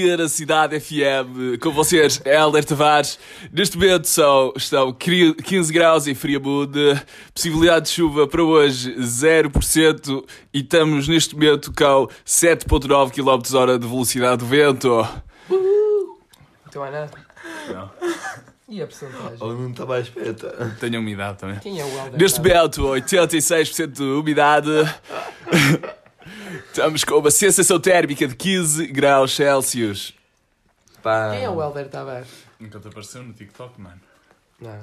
dia na Cidade FM. Com vocês, Helder Tavares. Neste momento são, estão 15 graus em Friamundo. Possibilidade de chuva para hoje 0%. E estamos neste momento com 7.9 km hora de velocidade do vento. Então é nada. Não. E a porcentagem? Ou não estava à espera. Tenho umidade também. Quem é o Helder? Neste momento, 86% de umidade. Estamos com uma sensação térmica de 15 graus Celsius. Pá. Quem é o Helder Tavares? Nunca te apareceu no TikTok, mano. Não.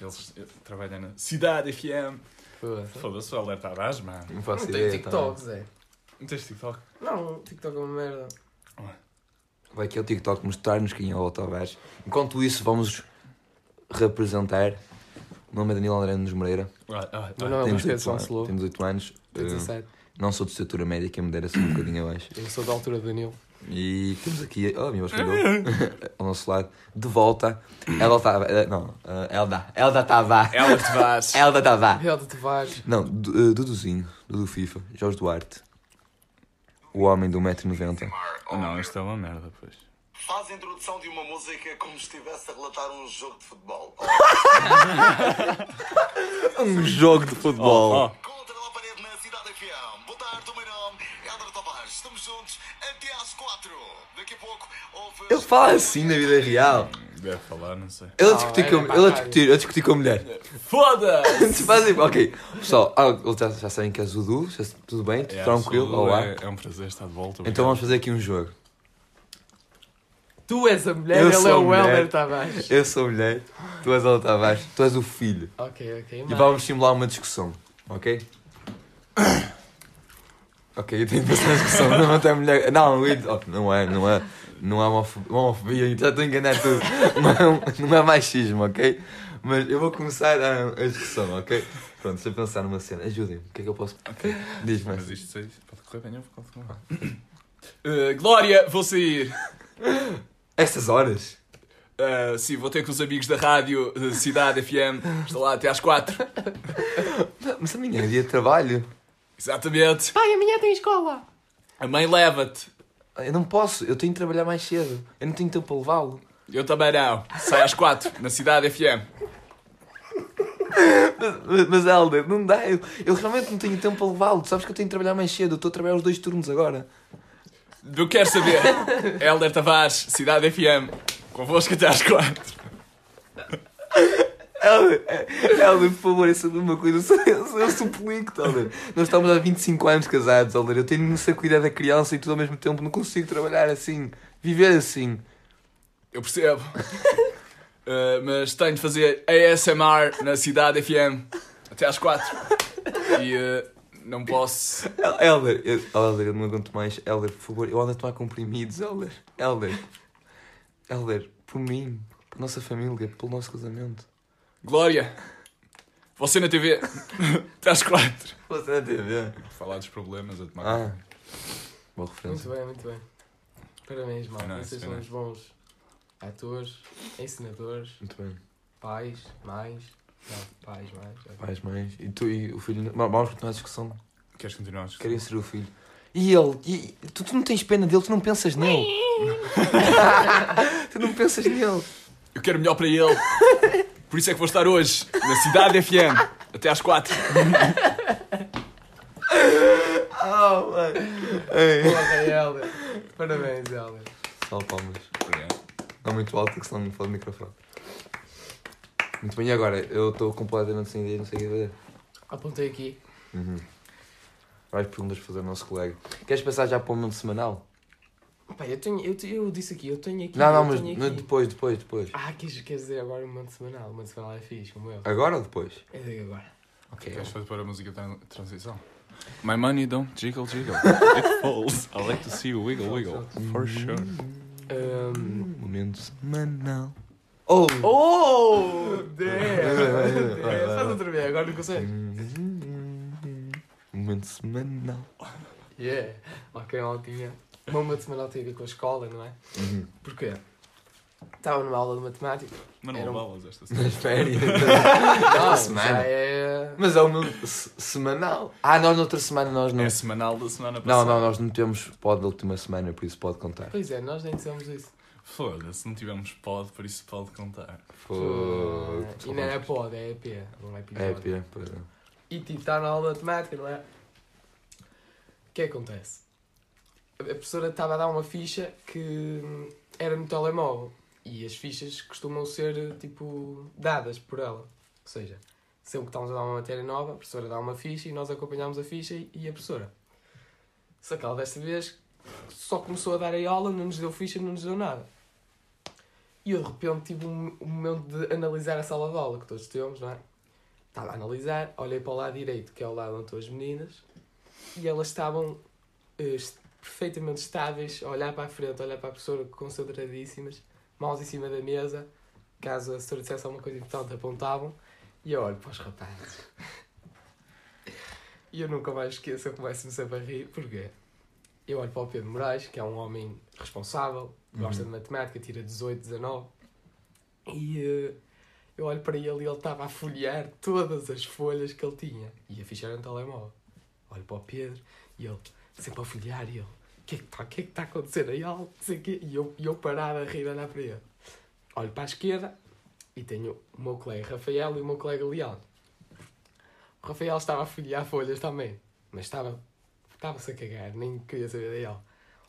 Eles trabalham na Cidade FM. Foda-se. Foda-se o Helder Tavares, mano. Não faço Não ideia. tem tá. TikTok, Zé. Não tens TikTok? Não, TikTok é uma merda. Vai aqui ao TikTok mostrar-nos quem é o Tavares. Enquanto isso, vamos representar. O nome é Danilo André Nunes Moreira. Ah, Meu nome é Luís Pedro 18 anos. Temos 8 anos. Tenho Uh, 17. Não sou de estatura média, quem me dera assim um bocadinho abaixo. Eu sou da altura do Danilo. E temos aqui, oh, meu espelho, ao nosso lado, de volta, Elda Tavares. Não, uh, Elda. Elda Tavares. Helder Tavares. Elda Tavares. Helder Tavares. Não, Du- Duduzinho, Dudu FIFA, Jorge Duarte. O homem do 1,90m. Oh, não, isto é uma merda, pois. Faz a introdução de uma música como se estivesse a relatar um jogo de futebol. Um jogo de futebol. Na Cidade FM. Boa tarde, o meu nome é Helder Tavares. Estamos juntos até às quatro. Daqui a pouco houve... Ele fala assim na vida real. Deve falar, não sei. Ele a discutir é com, para ele a discutir, ele a discutir com a mulher. Foda-se! Fazem, ok. Pessoal, ah, eles já, já sabem que és o Du, já- tudo bem? Tudo tranquilo? Olá. É, é um prazer estar de volta. Então vamos fazer aqui um jogo. Tu és a mulher, Eu ele é o. Helder Tavares. Eu sou a mulher, tu és o Tavares, tu és o filho. Ok, ok. E vamos simular uma discussão, ok? Ok, eu tenho que discussão, não tem mulher. Não, ok, não é, não é. Não é homof- homofobia, já estou a enganar tudo. Não é, não é machismo, ok? Mas eu vou começar a, a discussão, ok? Pronto, deixa eu pensar numa cena. Ajudem-me, o que é que eu posso. Diz-me. Mas isto pode correr bem, eu vou continuar. Uh, Glória, vou sair. Estas horas? Uh, sim, vou ter com os amigos da rádio uh, Cidade FM. Estou lá até às 4. Mas amanhã é dia de trabalho. Exatamente. Pai, amanhã tem escola. A mãe leva-te. Eu não posso, eu tenho de trabalhar mais cedo. Eu não tenho tempo para levá-lo. Eu também não. Sai às 4 na Cidade FM. Mas, mas Helder, não dá. Eu, eu realmente não tenho tempo para levá-lo. Tu sabes que eu tenho de trabalhar mais cedo. Eu estou a trabalhar os dois turnos agora. Não quero saber. Helder Tavares, Cidade FM. Convosco até às 4. Helder, por favor, é sobre uma coisa. Eu, eu, eu suplico-te, Helder. Nós estamos há 25 anos casados, Helder. Eu tenho de ser cuidar da criança e tudo ao mesmo tempo. Não consigo trabalhar assim. Viver assim. Eu percebo. Uh, mas tenho de fazer ASMR na Cidade FM até às 4. E uh, não posso. El- Helder, eu, Helder, eu não aguento mais. Helder, por favor, eu ando a tomar comprimidos, Helder. Helder. Helder, por mim, por nossa família, pelo nosso casamento. Glória, você na TV às 4. Você na TV. Falar dos problemas a tomar. Ah. Boa Muito referência. bem, muito bem. Parabéns, mal. Nice, Vocês são uns bons atores, ensinadores, Muito bem. pais, mães. Não, pais, mães. ok. Mais, mais. E tu e o filho. Vamos continuar a discussão. Queres continuar? Queria ser o filho. E ele? E, tu, tu não tens pena dele, tu não pensas nele. tu não pensas nele. Eu quero melhor para ele. Por isso é que vou estar hoje na Cidade FM até às 4. Oh, mano. Ei. Porra, Helder. Parabéns, Helder. Só palmas. Não muito alto, que senão não falo no microfone. Muito bem, e agora? Eu estou completamente sem ideia, não sei o que fazer. Apontei aqui. Uhum. Vais perguntas fazer ao nosso colega. Queres passar já para o momento semanal? Pá, eu, tenho, eu, eu disse aqui, eu tenho aqui. Não, não, mas aqui. depois, depois, depois. Ah, queres, queres dizer agora o momento semanal? O momento semanal é fixe, como eu. Agora ou depois? Eu digo agora. Ok. Queres fazer para a música de transição? My money don't jiggle jiggle. It falls. I like to see you wiggle wiggle. For sure. Um... Momento semanal. Oh! Oh! Vai, vai. Faz outra vez, agora não consegue. Momento semanal. Yeah! Ok, maltinha. O meu semanal tem a ver com a escola, não é? Uhum. Porquê? Estava numa aula de matemática. Mas não um- levavas esta semana. Nas férias. Não, semana. é. Mas é o meu se- semanal. Ah, nós noutra semana nós não. É semanal da semana Não, passada. não, nós não temos pod da última semana, por isso pode contar. Pois é, nós nem dissemos isso. Foda-se, não tivemos pod, por isso pode contar. Foi. E não é pod, é EP. Um É, episódio. pia, pois é. E tipo, está na aula de matemática, não é? O que é que acontece? A professora estava a dar uma ficha que hum, era no telemóvel. E as fichas costumam ser, tipo, dadas por ela. Ou seja, sempre que estamos a dar uma matéria nova, a professora dá uma ficha e nós acompanhamos a ficha e a professora. Só que ela desta vez só começou a dar a aula, não nos deu ficha, não nos deu nada. E eu de repente tive um, um momento de analisar a sala de aula que todos temos, não é? Estava a analisar, olhei para o lado direito, que é o lado onde estão as meninas, e elas estavam eh, perfeitamente estáveis, a olhar para a frente, a olhar para a professora, concentradíssimas, mãos em cima da mesa, caso a professora dissesse alguma coisa importante, apontavam, e eu olho para os rapazes. E eu nunca mais esqueço, eu começo-me sempre a rir, porque eu olho para o Pedro Moraes, que é um homem responsável, gosta de matemática, tira 18, 19, e eh, eu olho para ele e ele estava a folhear todas as folhas que ele tinha. E a ficha era no telemóvel. Olho para o Pedro e ele sempre a folhear e ele. O que é que está que é que tá a acontecer aí? Quê. E eu, eu parado a rir olhar para ele. Olho para a esquerda e tenho o meu colega Rafael e o meu colega Leandro. O Rafael estava a folhear folhas também. Mas estava estava-se a cagar, nem queria saber dele.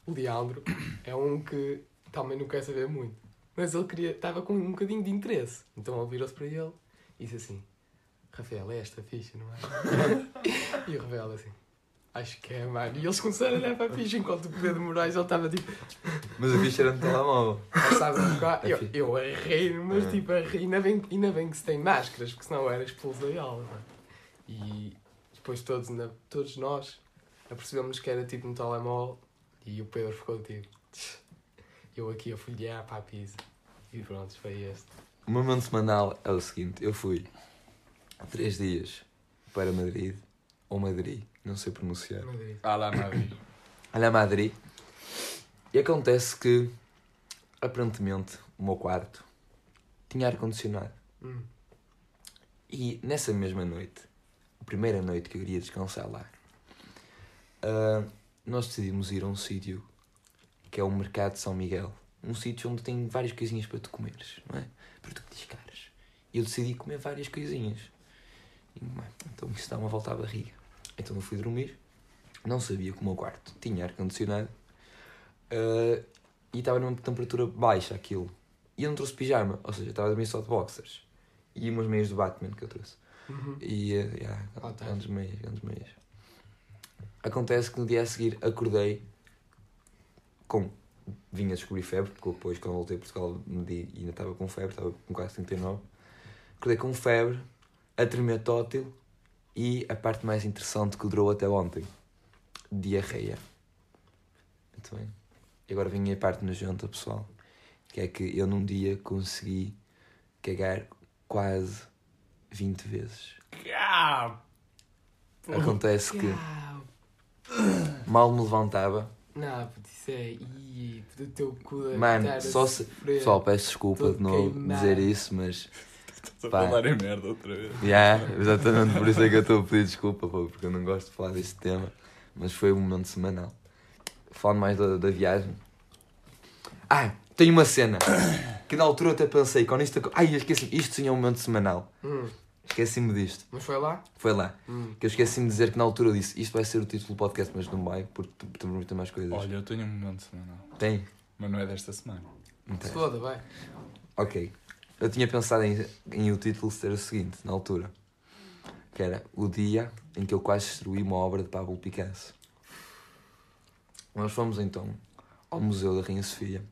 O Leandro é um que também não quer saber muito. Mas ele queria, estava com um bocadinho de interesse. Então ele virou-se para ele e disse assim: Rafael, é esta ficha, não é? e o Rafael assim: Acho que é, mano. E eles começaram a olhar para a ficha enquanto o Pedro Moraes ele estava tipo: Mas a ficha era no telemóvel. Sabes a tocar? Eu, eu a rir, mas É. tipo a rir. Ainda bem, ainda bem que se tem máscaras, porque senão era expulso da aula. é? E depois todos, na- todos nós apercebemos que era tipo no telemóvel e o Pedro ficou tipo. Eu aqui a folhear para a pizza. E pronto, foi este. O meu momento semanal é o seguinte: eu fui três dias para Madrid, ou Madrid, não sei pronunciar. Madrid. Ah lá, Madrid. Madrid. E acontece que, aparentemente, o meu quarto tinha ar-condicionado. Hum. E nessa mesma noite, a primeira noite que eu iria descansar lá, ah, nós decidimos ir a um sítio que é o Mercado de São Miguel. Um sítio onde tem várias coisinhas para tu comeres, não é? Produtos caros. E eu decidi comer várias coisinhas. E, bem, então isso dá uma volta à barriga. Então eu fui dormir. Não sabia que o meu quarto tinha ar-condicionado. ah, e estava numa temperatura baixa aquilo. E eu não trouxe pijama, ou seja, estava a dormir só de boxers. E umas meias do Batman que eu trouxe. Uhum. E, uh, yeah, Ah, tá. grandes meias, grandes meias. Acontece que no dia a seguir acordei com. Vinha a descobrir febre, porque depois, quando voltei a Portugal, medi e ainda estava com febre, estava com quase 39. Acordei com febre, a tremer tótil e a parte mais interessante que durou até ontem: diarreia. Muito bem. E agora vinha a parte nojenta, pessoal, que é que eu num dia consegui cagar quase 20 vezes. Acontece que mal me levantava. Não, puto, isso é. Ih, do teu cu a Mano, só se-. Pessoal, peço desculpa Todo de novo queimado. dizer isso, mas. estou a Pá. falar em merda outra vez. Yeah, exatamente, por isso é que eu estou a pedir desculpa, pô, porque eu não gosto de falar deste tema. Mas foi um momento semanal. Falando mais da, da viagem. Ah, tenho uma cena que na altura eu até pensei, quando isto. Ai, eu esqueci isto sim é um momento semanal. Hum, Esqueci-me disto. mas foi lá? Foi lá. Hum. Que eu esqueci-me de dizer que na altura eu disse isto vai ser o título do podcast, mas não vai, porque tu tu me mais coisas. Olha, eu tenho um momento semanal, Tem? mas não é desta semana. Tem. foda, vai. Ok. Eu tinha pensado em, em o título ser o seguinte, na altura. Que era o dia em que eu quase destruí uma obra de Pablo Picasso. Nós fomos então ao Museu da Rainha Sofia,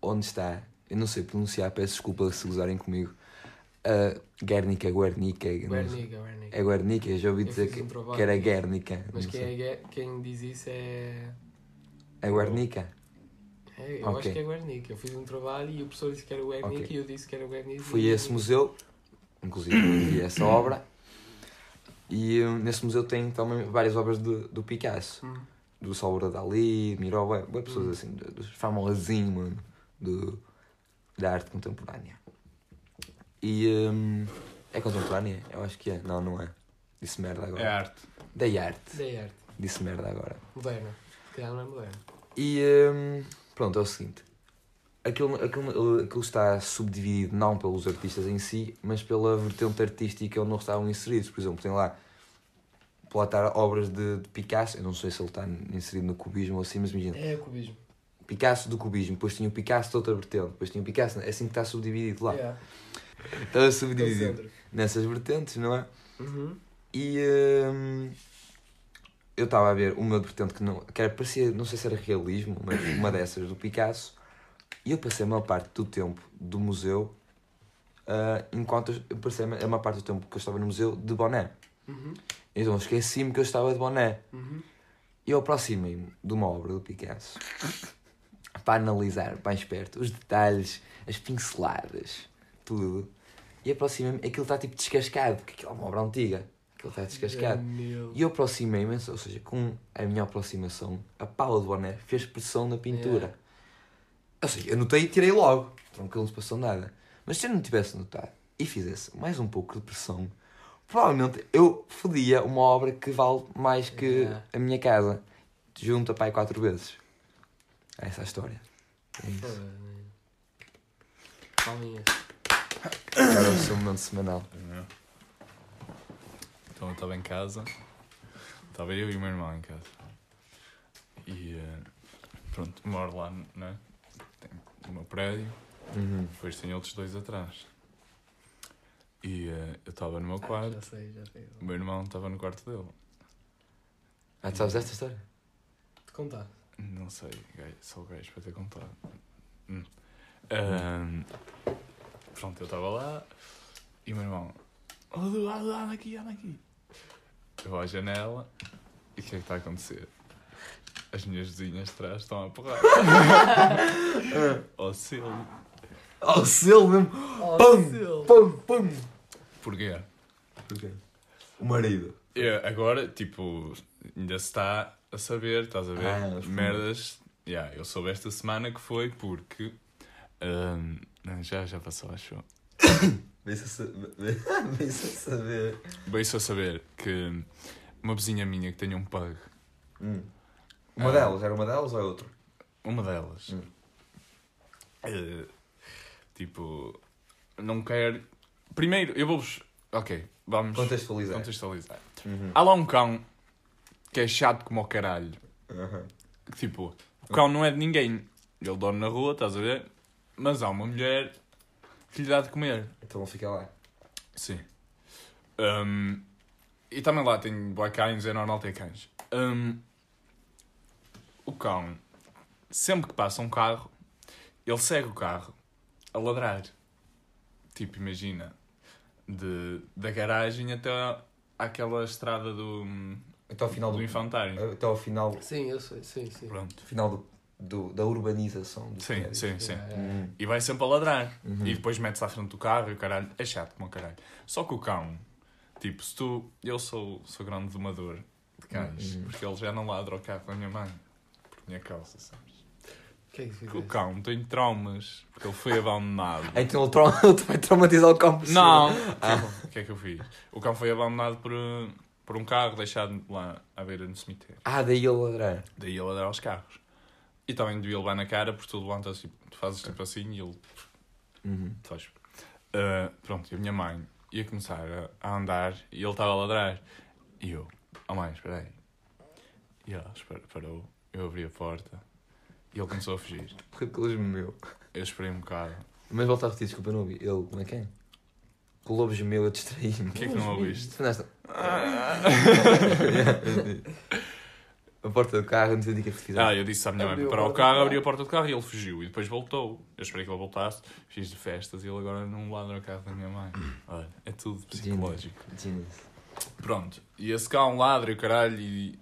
onde está, eu não sei pronunciar, peço desculpa se gozarem comigo, a Guernica, Guernica. Guernica, Guernica. é Guernica, eu já ouvi Eu dizer que, um que era. Guernica. Mas quem, é, quem diz isso é. É Guernica? É eu Ok. acho que é Guernica. Eu fiz um trabalho e o professor disse que era Guernica Ok. e eu disse que era Guernica. Fui a esse museu, inclusive vi essa obra, e uh, nesse museu tem também várias obras do, do Picasso. Hum. Do Salvador Dali, Miró, bué pessoas Hum. assim, do- dos famosinhos, mano. Do... da arte contemporânea. E hum, é contemporânea? Eu acho que é. Não, não é. Disse merda agora. É arte. Da arte. Da arte. Disse merda agora. Moderna. Se calhar não é moderna. E hum, pronto, é o seguinte. Aquilo, aquilo, aquilo está subdividido não pelos artistas em si, mas pela vertente artística onde eles estavam inseridos. Por exemplo, tem lá, pode estar obras de, de Picasso, eu não sei se ele está inserido no cubismo ou assim, mas imagina, É cubismo. Picasso do cubismo, depois tinha o Picasso de outra vertente, depois tinha o Picasso, é assim que está subdividido lá. Yeah. No subdividido nessas vertentes, não é? Uhum. E hum, eu estava a ver uma vertente que, não, que era, parecia, não sei se era realismo, mas uma dessas do Picasso. E eu passei a maior parte do tempo do museu, ah, enquanto eu passei a maior parte do tempo que eu estava no museu de boné. Uhum. Então esqueci-me que eu estava de boné. Uhum. Eu aproximei-me de uma obra do Picasso para analisar mais perto os detalhes, as pinceladas, tudo. E aproximei-me, aquilo está tipo descascado, porque aquilo é uma obra antiga. Aquilo está descascado. Meu. E eu aproximei-me, ou seja, com a minha aproximação, a pala do boné fez pressão na pintura. Yeah. Ou seja, eu notei e tirei logo. Tranquilo, não se passou nada. Mas se eu não tivesse notado e fizesse mais um pouco de pressão, provavelmente eu fodia uma obra que vale mais que Yeah. a minha casa. Junta pai quatro vezes. É essa a história. É isso. Palminhas. Era o seu momento semanal. Então eu estava em casa, estava eu e o meu irmão em casa. E eh, pronto, moro lá, né? Tem o meu prédio, Uhum. depois tem outros dois atrás. E eh, eu estava no meu Ah, quarto, já sei, já sei. o meu irmão estava no quarto dele. Ah, tu sabes esta história? Te contar. Não sei, gajo, sou o gajo para ter contado. Hum. Ahm, pronto, eu estava lá e o meu irmão, oh, anda, anda aqui, anda aqui. Eu vou à janela e o que é que está a acontecer? As minhas vizinhas de trás estão a porrar. Ó Silvio. Oh, o selo mesmo! Oh, Pum! Pum! Pum! Porquê? Porquê? O marido. Eu, agora, tipo, ainda se está a saber, estás a ver? Ah, Merdas. Yeah, eu soube esta semana que foi porque. ahm, já, já passou, acho. Vê-se a a saber. Veio-se a saber que uma vizinha minha que tem um pug, Hum. Uma Ah. delas, era uma delas ou é outra? uma delas, Hum. eh, tipo, não quer. Primeiro, eu vou-vos. Ok, vamos Contextualizar. contextualizar. Uhum. Há lá um cão que é chato como o caralho. Que, Tipo, o cão não é de ninguém. Ele dorme na rua, estás a ver? Mas há uma mulher que lhe dá de comer. Então vão ficar lá. Sim. Um, e também lá tem black cães, é normal ter cães. Um, o cão, sempre que passa um carro, ele segue o carro a ladrar. Tipo, imagina, de, da garagem até àquela estrada do, Até ao final do do. infantário. Até ao final, Sim, eu sei, sim, sim. Pronto. final do, do- da urbanização do Sim, prédio. sim, sim. Yeah. Uhum. E vai sempre a ladrar. Uhum. E depois mete-se à frente do carro e o caralho. É chato como o caralho. Só que o cão, tipo, se tu. Eu sou, sou grande domador de cães, Uhum. porque ele já não ladra o carro da minha mãe. Por minha causa, sabes? O que é que o cão tem traumas, porque ele foi abandonado. Então ele, tra- ele vai traumatizar o campo. Não! O que é que eu fiz? O cão foi abandonado por, por um carro deixado lá à beira do cemitério. Ah, daí ele ladrar. Daí ele a dar aos carros. E também devia levar na cara, porque tu levantas, tipo, tu fazes tipo assim e ele Uhum. Sabes? Ah, pronto, e a minha mãe ia começar a, a andar e ele estava a ladrar. E eu, oh mãe, espera aí. E ela espera- parou, eu abri a porta e ele começou a fugir. Porque ele gemeu. Eu esperei um bocado. Mas volta a repetir, desculpa, não ouvi. Ele, como é que é? O lobo gemeu, eu distraí-me. O que é que não ouviste? Nesta. a porta do carro, não entendi o que é que fizeste. Ah, eu disse à minha mãe para o carro, abri a porta do carro e ele fugiu. E depois voltou. Eu esperei que ele voltasse, fiz de festas e ele agora não ladra o carro da minha mãe. Olha, é tudo psicológico. Genius. Pronto, e esse cão ladra e o caralho e...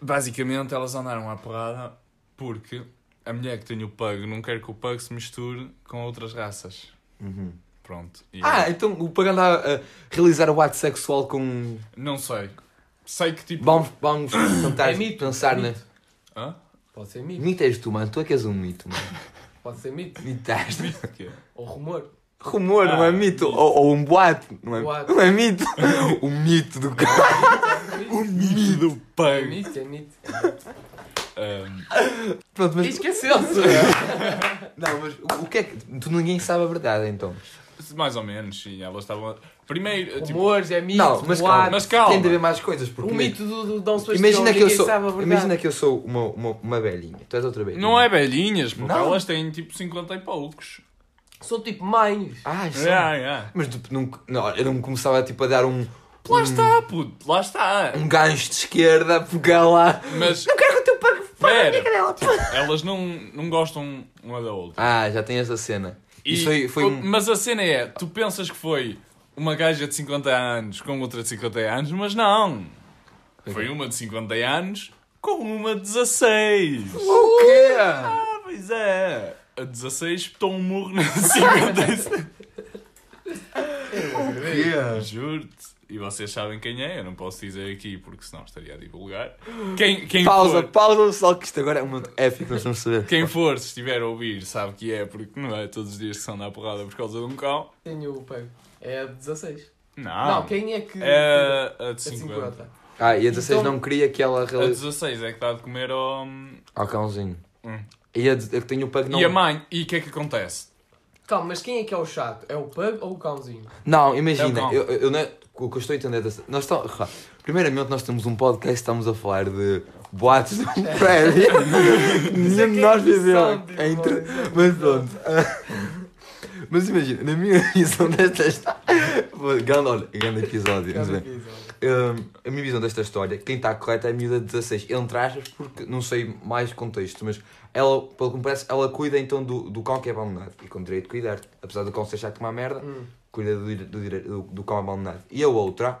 Basicamente elas andaram à porrada porque a mulher que tem o pug não quer que o pug se misture com outras raças. Uhum. Pronto. E Ah, então o Pag anda a realizar o ato sexual com. Não sei. Sei que tipo... Vamos, vamos tentar É mito, pensar é na. mito. Hã? Pode ser mito. Mito és tu, mano. Tu é que és um mito, mano. Pode ser mito. Mitaste. Ou rumor. Rumor, não é Ah, mito. mito. Ou, ou um boato. Não é, Boato. não é mito. o mito do carro. O Mito do É mito, é mito. Pronto, E mas. esqueceu-se. Não, mas o, o que é que. Tu ninguém sabe a verdade então. Mais ou menos, sim. Elas estavam. Primeiro, tipo, Rumores, é mito. Não, mas calma. mas calma. Tem de haver mais coisas. Porque O mito do, do Dom Sebastião, Imagina que eu ninguém sou. sabe a verdade. Imagina que eu sou uma, uma, uma velhinha. Tu és outra velhinha. não é velhinhas, porque Não. elas têm tipo 50 e poucos. São tipo mães. Ai, só. Yeah, yeah. Mas tu, não, não, eu não começava tipo, a dar um. Lá um- está, puto, lá está. Um gancho de esquerda, pegar lá. Mas. Não quero que o teu pai Pera, elas não, não gostam uma da outra. Ah, já tem essa cena. E- Isso foi, foi um. Mas a cena é, tu pensas que foi uma gaja de 50 anos com outra de 50 anos, mas não. Foi uma de 50 anos com uma de 16. O quê? Ah, pois é. A 16 espetou um murro na 56. O quê? Juro-te. E vocês sabem quem é, eu não posso dizer aqui porque senão estaria a divulgar. Quem, quem Pausa, for, pausa, só que isto agora é um momento épico, nós vamos saber. quem for, se estiver a ouvir, sabe que é, porque não é todos os dias que são na porrada por causa de um cão. Tenho o pego. É a 16. Não. Não, quem é que. É a de A 50. 50. Ah, e a 16 Então- não queria que ela A realizasse. 16 é que dá de comer ao. Ao cãozinho. Hum. E a, de- a que tem o pug não. E a mãe, e o que é que acontece? Calma, mas quem é que é o chato? É o pug ou o cãozinho? Não, É o imagina, cão. eu, eu não é- o que eu estou a entender. Nós estamos, rá, primeiramente, nós temos um podcast, estamos a falar de boatos de um prédio. Nenhum de nós viveu. tipo, É. Mas pronto. Mas imagina, na minha visão desta história. Grande, olha, grande episódio. mas bem. Hum, a minha visão desta história, quem está correta é a miúda de 16, entre aspas, porque não sei mais contexto, mas ela, pelo que me parece, ela cuida então do, do cão que é abandonado e com direito de cuidar. Apesar do cão ser chato como uma merda, Hum. Cuida do, do, do, do cão abandonado. E a outra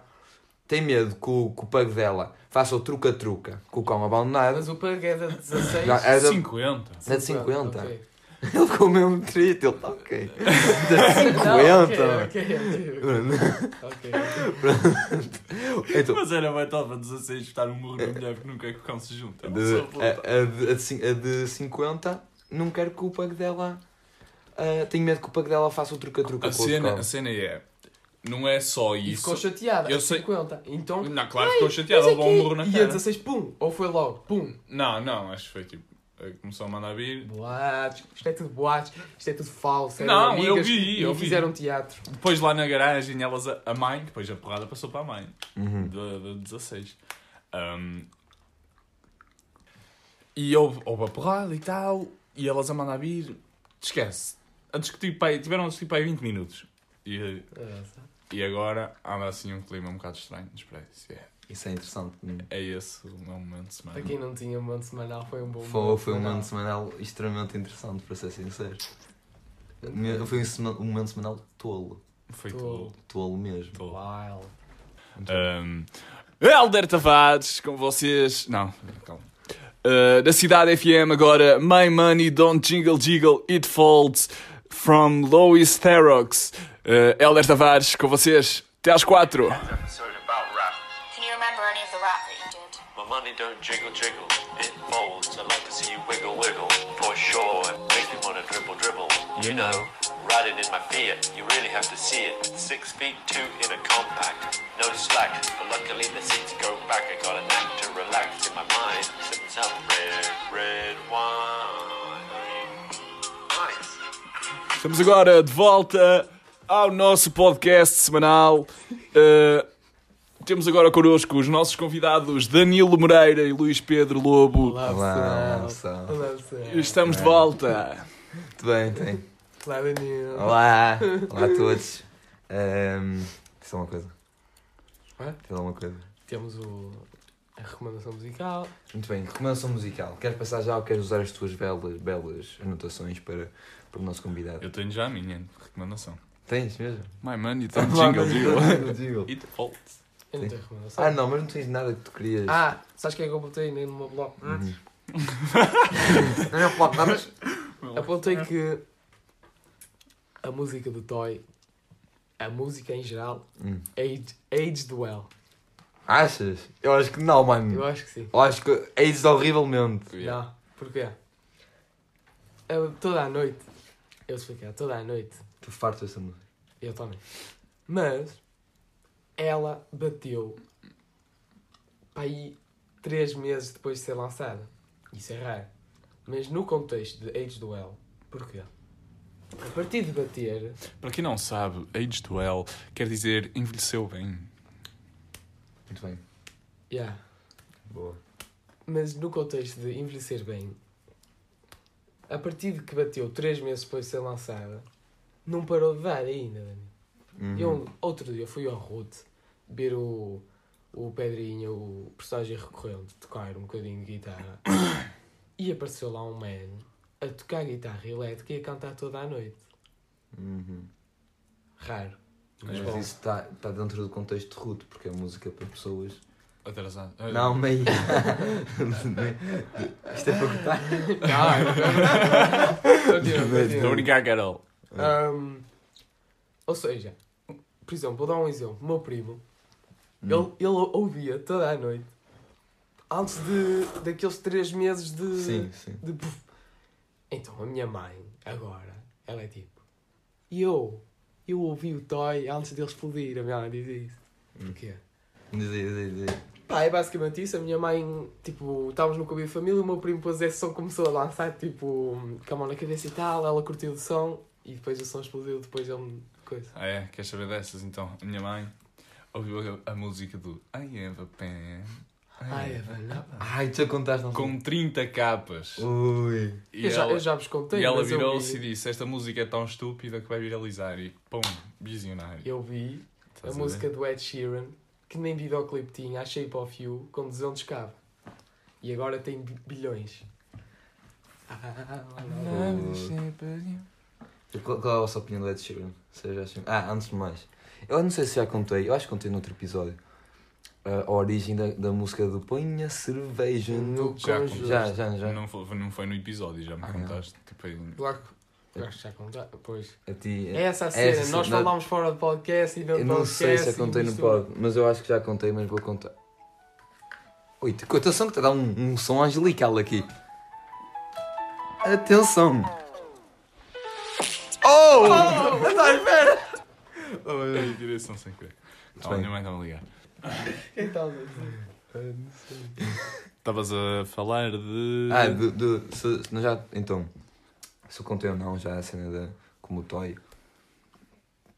tem medo que o, que o pug dela faça o truca-truca com o cão abandonado. Mas o pug é da 16. Não, é da, 50. é de 50. Ok. Ele comeu um trito, ele está ok. De Não, 50. ok, ok, ok. ok. então, Mas era bem top a 16 estar um murro na mulher porque nunca é que o cão se junta. de, a, a de, a, de, cin- a de 50 não quero que o pug dela. Ah, tenho medo que o pug dela faça o truca-truca A cena, a cena é, não é só E isso. ficou chateada. Eu sei- 50. Então. Não, claro que ficou chateado, mas levou um murro na E a cara. 16, pum! Ou foi logo, pum! Não, não, acho que foi tipo, eh, começou a mandar vir. Boatos, isto é tudo boatos, isto é tudo falso. Não, eu vi, e eu vi. fizeram teatro. Depois lá na garagem, elas, a, mãe, depois a porrada passou para a mãe, Uhum. da da 16. Um, e houve, houve a porrada e tal, e elas a mandar vir, esquece. A discutir, pai, tiveram a discutir pai 20 minutos. E, e agora anda assim um clima um bocado estranho nos prédios. É, Isso é interessante. é esse o meu momento de semana. Para quem não tinha um monte semanal, foi um bom Foi, momento foi um semanal. momento semanal extremamente interessante, para ser sincero. Foi um, sema- um momento semanal tolo. Foi tudo. Tolo mesmo. Tô. Wild. Um, Helder Tavares, com vocês. Não, calma. Uh, da Cidade FM agora, My Money Don't Jingle Jiggle It Folds from Lois Therox. Uh, Helder Tavares, com vocês. Até às quatro. episode about rap. Can you remember any of the rap that you did? My money don't jiggle jiggle, it folds. I like to see you wiggle wiggle, for sure. Make you wanna dribble dribble. You know, riding in my Fiat, you really have to see it. Six feet two in a compact, no slack. But luckily the seats go back. I got a knack to relax in my mind, sipping some red, red wine. Estamos agora de volta ao nosso podcast semanal. Uh, temos agora connosco os nossos convidados Danilo Moreira e Luís Pedro Lobo. Olá, Olá, pessoal. Olá, pessoal. Estamos de volta. Muito bem, tem. Olá, Danilo. Olá! Olá a todos. Um, isso é uma coisa. Hã? Uma coisa. Temos o... a recomendação musical. Muito bem, recomendação musical. Queres passar já ou queres usar as tuas belas, belas anotações para, para o nosso convidado? Eu tenho já a minha recomendação. Tens mesmo? My money don't jingle jingle. Jingle. It folds. Eu não tenho recomendação. Ah, não, mas não tens nada que tu querias. Ah, sabes quem é que eu botei nem no meu blog? Uhum. Não é flop, não, mas. Apontei que a música do Toy, a música em geral, Hum. age, aged well. Achas? Eu acho que não, mano. Eu acho que sim. Eu acho que é isso horrivelmente. Yeah. Não, porquê? Eu- toda a noite. Eu explicar, toda a noite. Tu farto essa música. Eu também. Mas ela bateu para aí três meses depois de ser lançada. Isso é raro. Mas no contexto de Age do L, porquê? A partir de bater, Para quem não sabe, aged well quer dizer envelheceu bem. Muito bem. yeah. Boa. mas no contexto de envelhecer bem, a partir de que bateu três meses depois de ser lançada, não parou de dar ainda, Dani. Uhum. Eu, outro dia fui ao Rude ver o, o Pedrinho, o personagem recorrente, tocar um bocadinho de guitarra. e apareceu lá um man a tocar guitarra elétrica e a cantar toda a noite. Uhum. Raro. Mas Mas bom. isso está tá dentro do contexto de ruto, porque é música para pessoas. Atrasado. Não, meio. Isto é para cortar. Continua, Estou a brincar, Carol. Ou seja, por exemplo, vou dar um exemplo. O meu primo, Hum. ele, ele ouvia toda a noite, antes de, daqueles três meses de. Sim, sim. de. Então, a minha mãe, agora, ela é tipo. E eu? Eu ouvi o Toy antes dele explodir. A minha mãe diz isso. Hum. Porquê? Diz aí, diz diz aí. Pá, é basicamente isso. A minha mãe, tipo, estávamos no Cabelo de Família, o meu primo pôs esse som, começou a lançar, tipo, com a mão na cabeça e tal. Ela curtiu o som e depois o som explodiu. Depois ele. coisa. Ah, é? Queres saber dessas então? A minha mãe ouviu a, a música do I have a pen. Ai, é. Ai, tu já contaste, não Com 30 capas. Ui. E Eu já, ela, eu já vos contei. e ela virou-se e disse: Esta música é tão estúpida que vai viralizar. E pum, visionário. Eu vi a Estás música do Ed Sheeran, que nem videoclipe tinha, a Shape of You, com 200 k E agora tem bi- bilhões. Ah, Qual, qual é a vossa opinião do Ed Sheeran? Vocês acham- Ah, antes de mais. Eu não sei se já contei, eu acho que contei no outro episódio. ah, a origem da, da música do Põe a cerveja no. Já, conjunto. Já, já, já. Não, foi, não foi no episódio, já me Ah, contaste. Tipo, em- Claro que eu acho que já contei. Pois. A ti, É essa a cena. essa Nós cena- falámos fora do podcast e dentro Eu do não podcast. sei se já e contei no pod, mas eu acho que já contei, mas vou contar. Te- atenção que está a dar um, um som angelical aqui. Atenção! Oh! Está à espera! Ai, direção sem querer. Então, a bem. minha mãe está a ligar. Então, Estavas a falar de. Ah, do, do, se, se não já, então, se eu contei ou não, já a cena da. como o Toy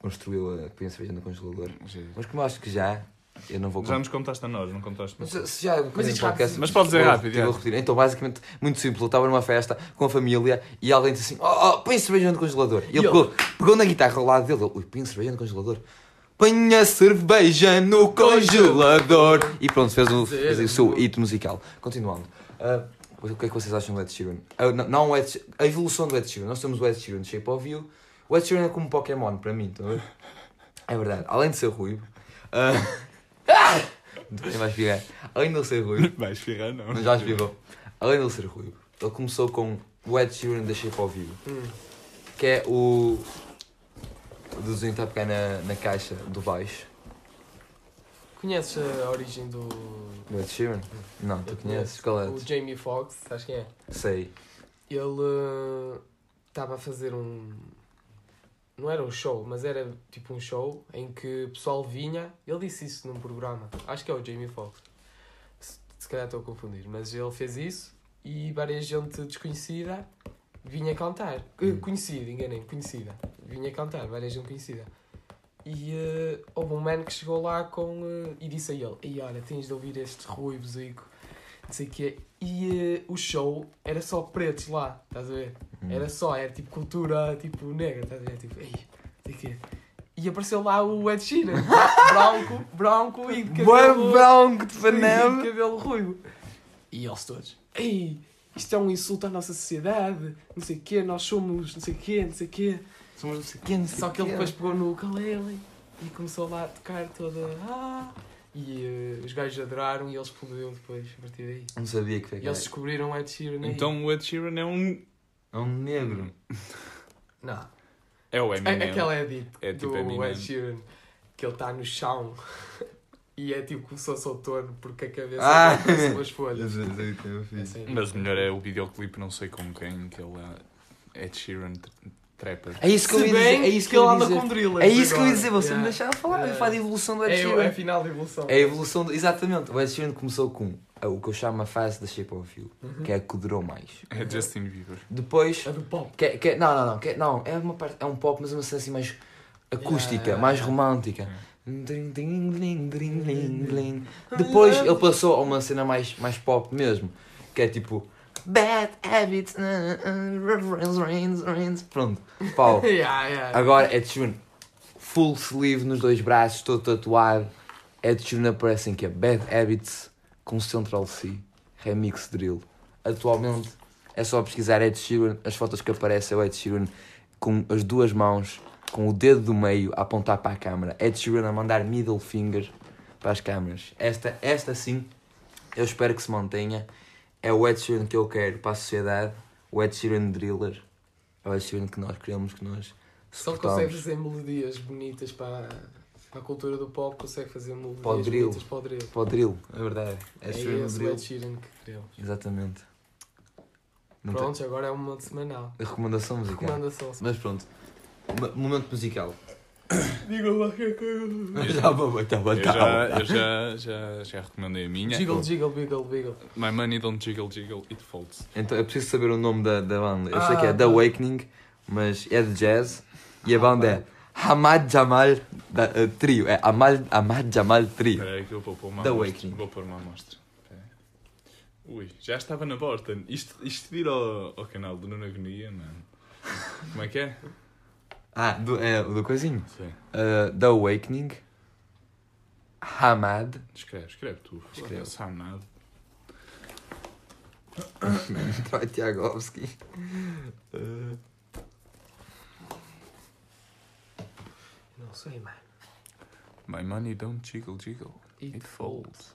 construiu a põe a cerveja no congelador. Mas como eu acho que já, eu não vou Já nos contaste a nós, não contaste Mas se já Mas mas, isto podcast, Mas podes dizer rápido, vou repetir. Então, basicamente, muito simples. Eu estava numa festa com a família e alguém disse assim: Oh, oh põe cerveja no congelador. E ele pegou, pegou na guitarra ao lado dele. Ui, põe cerveja no congelador. Põe a cerveja no congelador. E pronto, fez o, fez o seu hit musical. Continuando. Ah, o que é que vocês acham do Ed Sheeran? Ah, não, não o Ed She- a evolução do Ed Sheeran. Nós temos o Ed Sheeran de Shape of You. O Ed Sheeran é como um Pokémon para mim, estão a ver? É verdade. Além de ser ruivo. Ninguém vai espirrar. Além de ele ser ruivo. Vais ferrar, não. Mas já espirrou. Além de ele ser ruivo, ele começou com o Ed Sheeran da Shape of You. Hum. Que é o. O desenho que está a pegar na, na caixa do baixo. Conheces a origem do. Do Ed Sheeran? Não, tu conheces? Qual é? O Jamie Foxx, sabes quem é? Sei. Ele estava a fazer um. Não era um show, mas era tipo um show em que o pessoal vinha. Ele disse isso num programa. Acho que é o Jamie Foxx. Se, se calhar estou a confundir. Mas ele fez isso e várias gente desconhecida vinha cantar. Eh, Hum. Conhecida, enganei-me, conhecida. Vinha cantar, várias gente conhecida. E eh, houve um man que chegou lá com. eh, e disse a ele: Ei, olha, tens de ouvir estes ruivos aí. Não sei o quê. E eh, o show era só pretos lá, estás a ver? Hum. Era só, era tipo cultura tipo negra, estás a ver? Tipo, ei, não sei o quê. E apareceu lá o Ed Sheeran, branco, branco e de cabelo, branco de e de cabelo ruivo. E eles todos, ei, isto é um insulto à nossa sociedade, não sei o quê, nós somos não sei o quê, não sei o quê. Somos não sei quem, não sei Só que ele depois pegou no ukulele e começou lá a tocar toda. Ah! E eh, os gajos adoraram e ele explodiu depois a partir daí. Não sabia que foi E eles descobriram o Ed Sheeran aí. Então o Ed Sheeran é um. É um negro. Não. É o É, Eminem. aquela edit É tipo do Eminem. Ed Sheeran que ele está no chão e é tipo como se fosse outono porque a cabeça Ah! umas Eu folhas. É fiz. sério. Mas o melhor é o videoclipe, não sei com quem, que ele é Ed Sheeran tr- Trapper. É isso que eu ia dizer. É isso que ele ia anda dizer. com drillers É isso que eu ia dizer. Você Yeah. me deixava falar. Eu Yeah. falo da evolução do Ed É, Sheeran. é a final da evolução. É a evolução. Do... Exatamente. O Ed Sheeran começou com o que eu chamo a fase da Shape of You, que é a que durou mais. É Justin Bieber. Depois. É do pop. Que, é- que, é- não, não, não. Que, é- não, é uma parte. É um pop, mas uma cena assim mais acústica, Yeah. mais romântica. Dring, dring, dring, dring, dring, dring. Depois ele passou a uma cena mais, mais pop mesmo, que é tipo Bad Habits, uh, uh, rains, rains, rains. Pronto, pau. Yeah, yeah. Agora Ed Sheeran, full sleeve nos dois braços, todo tatuado. Ed Sheeran aparece em que é Bad Habits com Central C, remix drill. Atualmente é só pesquisar Ed Sheeran, as fotos que aparecem é o Ed Sheeran com as duas mãos, com o dedo do meio a apontar para a câmera. Ed Sheeran a mandar middle finger para as câmeras. Esta, esta sim, eu espero que se mantenha. É o Ed Sheeran que eu quero para a sociedade, o Ed Sheeran driller. É o Ed Sheeran que nós queremos, que nós Só consegue fazer melodias bonitas para, para a cultura do pop, consegue fazer melodias Para drill. bonitas para o drill. Para o drill, é verdade. É, Ed Sheeran esse o. Ed Sheeran que queremos. Exatamente. Não tem- Pronto, agora é uma semanal. Recomendação musical. Recomendação. Mas pronto. Mo- Momento musical. Diga lá que é que... Já vou, Eu já, eu já, já, já recomendei a minha. Jiggle, jiggle, wiggle, wiggle. My money don't jiggle jiggle, it folds. Então eu preciso saber o nome da, da banda. Eu sei Ah, que é The tá. Awakening, mas é de jazz. E a banda é Hamad Jamal da, eh, Trio. É Amal, Hamad Jamal Trio. Espera aí que eu vou pôr uma The amostra. Awakening. Vou pôr uma amostra. Ui, já estava na porta. Isto, isto vir ao, ao canal do Nuno Agonia, mano. Como é que é? Ah, do, é do coisinho. Sim. Eh, The Awakening. Hamad. Escreve, escreve tu. Escreve. Nada. Troy Tiagovski. Não sei, mano. My money don't jiggle jiggle, It it folds.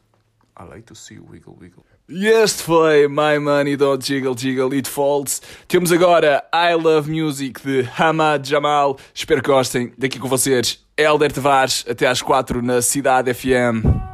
I like to see you wiggle wiggle. E este foi My Money Don't Jiggle Jiggle It Falls. Temos agora I Love Music de Hamad Jamal. Espero que gostem. Daqui com vocês, Helder Tavares, até às 4 na Cidade FM.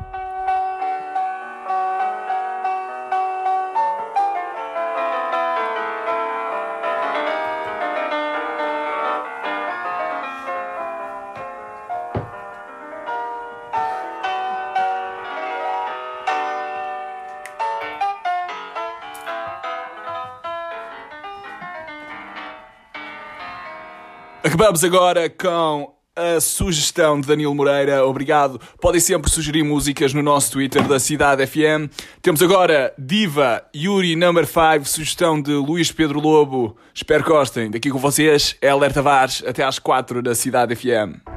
Acabamos agora com a sugestão de Danilo Moreira. Obrigado. Podem sempre sugerir músicas no nosso Twitter da Cidade FM. Temos agora Diva Yuri Number 5, sugestão de Luís Pedro Lobo. Espero que gostem. Daqui com vocês, Heller Tavares, até às 4 da Cidade FM.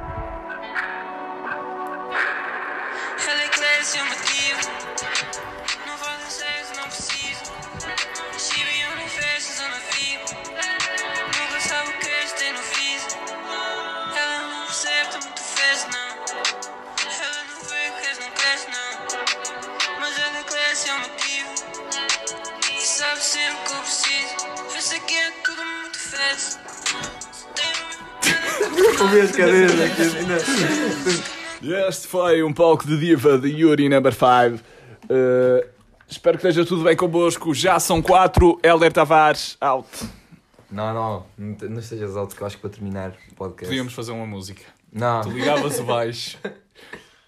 Ouvi as cadeiras aqui ainda. Este foi um palco de Diva de Yuri Number 5. Uh, espero que esteja tudo bem convosco. Já são 4. Helder Tavares, out. Não, não, não, te- não estejas alto que eu acho que para terminar o podcast. Podíamos fazer uma música. Não, Tu ligavas o baixo.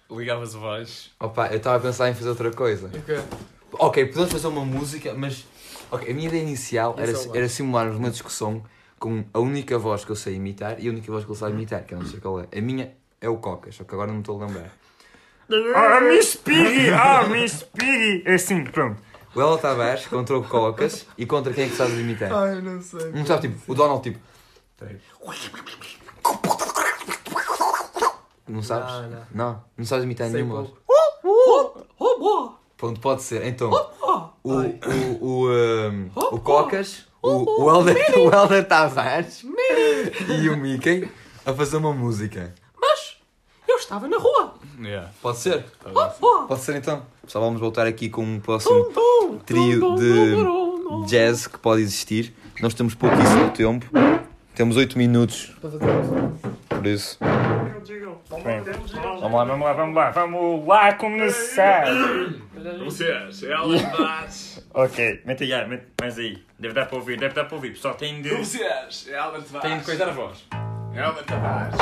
Ligavas o baixo. opa, eu estava a pensar em fazer outra coisa. O quê? Ok, podemos fazer uma música, mas. Ok, a minha ideia inicial era, é era simularmos uma discussão com a única voz que eu sei imitar e a única voz que ele sabe imitar, que eu não sei qual é. A minha é o Coca, só que agora não me estou a lembrar. Ah, Miss Piggy! Ah, Miss Piggy! É assim, pronto. O Ela Tavares contra o Cocas e contra quem é que sabes imitar? Ai, não sei. Não sabe, tipo, o Donald, tipo. Não sabes? Não, não. Não, não sabes imitar Sei nenhuma voz. pouco. Pronto, pode ser. Então, o, o, o, um, o Cocas, o, o, Helder, o Helder Tavares e o Mickey a fazer uma música. Mas eu estava na rua. Yeah. Pode ser? tá bem. Pode ser então. Pessoal, vamos voltar aqui com um próximo trio de jazz que pode existir. Nós temos pouquíssimo tempo. Temos 8 minutos, por isso. isso. Vamos lá, vamos lá, vamos lá, vamos lá começar. Vocês, Helder Tavares. Ok, mete aí, mete mais aí. Deve dar para ouvir, deve dar para ouvir. Pessoal, tem de. Vocês, Helder Tavares. Tem de coisar a voz. Helder Tavares.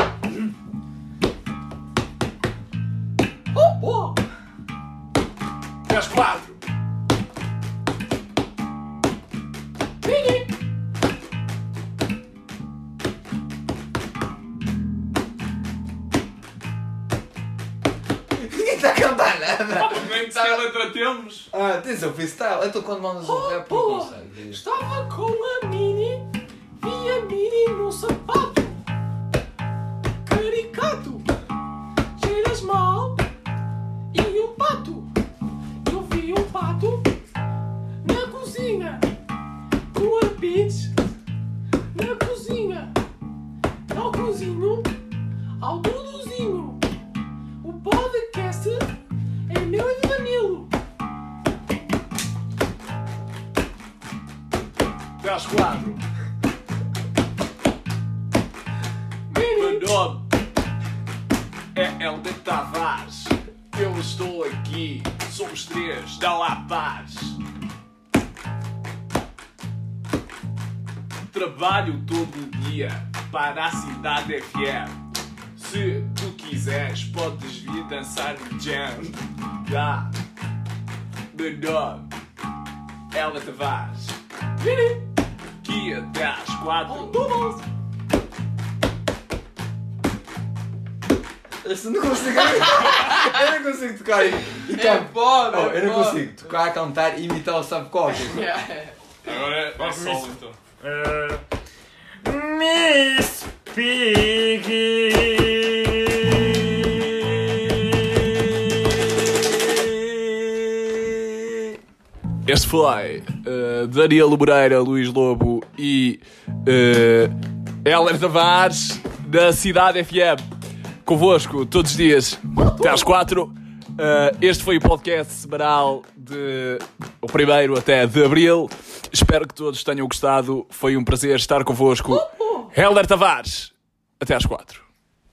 Dez quatro. Ninguém está a cantar nada. Que se a letra temos. Ah, tens o freestyle. Então quando mandas um rap, não. Estava com a Mini, vi a Mini no sapato. Caricato, cheiras mal. E o pato, eu vi um pato na cozinha. Com a pitch, na cozinha. Ao cozinho, ao Duduzinho. O podcast Quatro. Mini. Meu nome é Helder Tavares. Eu estou aqui. Somos três. Dá lá paz. Trabalho todo dia para a cidade FM. Se tu quiseres, podes vir dançar no jam. Já. Meu nome é Helder Tavares. Aqui até às quatro. Doodles. Eu não consigo. eu não consigo tocar. E É foda, Oh, é eu não foda. consigo tocar, cantar e imitar o subcódigo. Agora é solo então. Uh, Miss Piggy. Este foi uh, Daniel Moreira, Luís Lobo e uh, Heller Tavares da Cidade FM. Convosco todos os dias até às quatro. Uh, este foi o podcast semanal de o primeiro até de abril. Espero que todos tenham gostado. Foi um prazer estar convosco. Helder Tavares, até às quatro.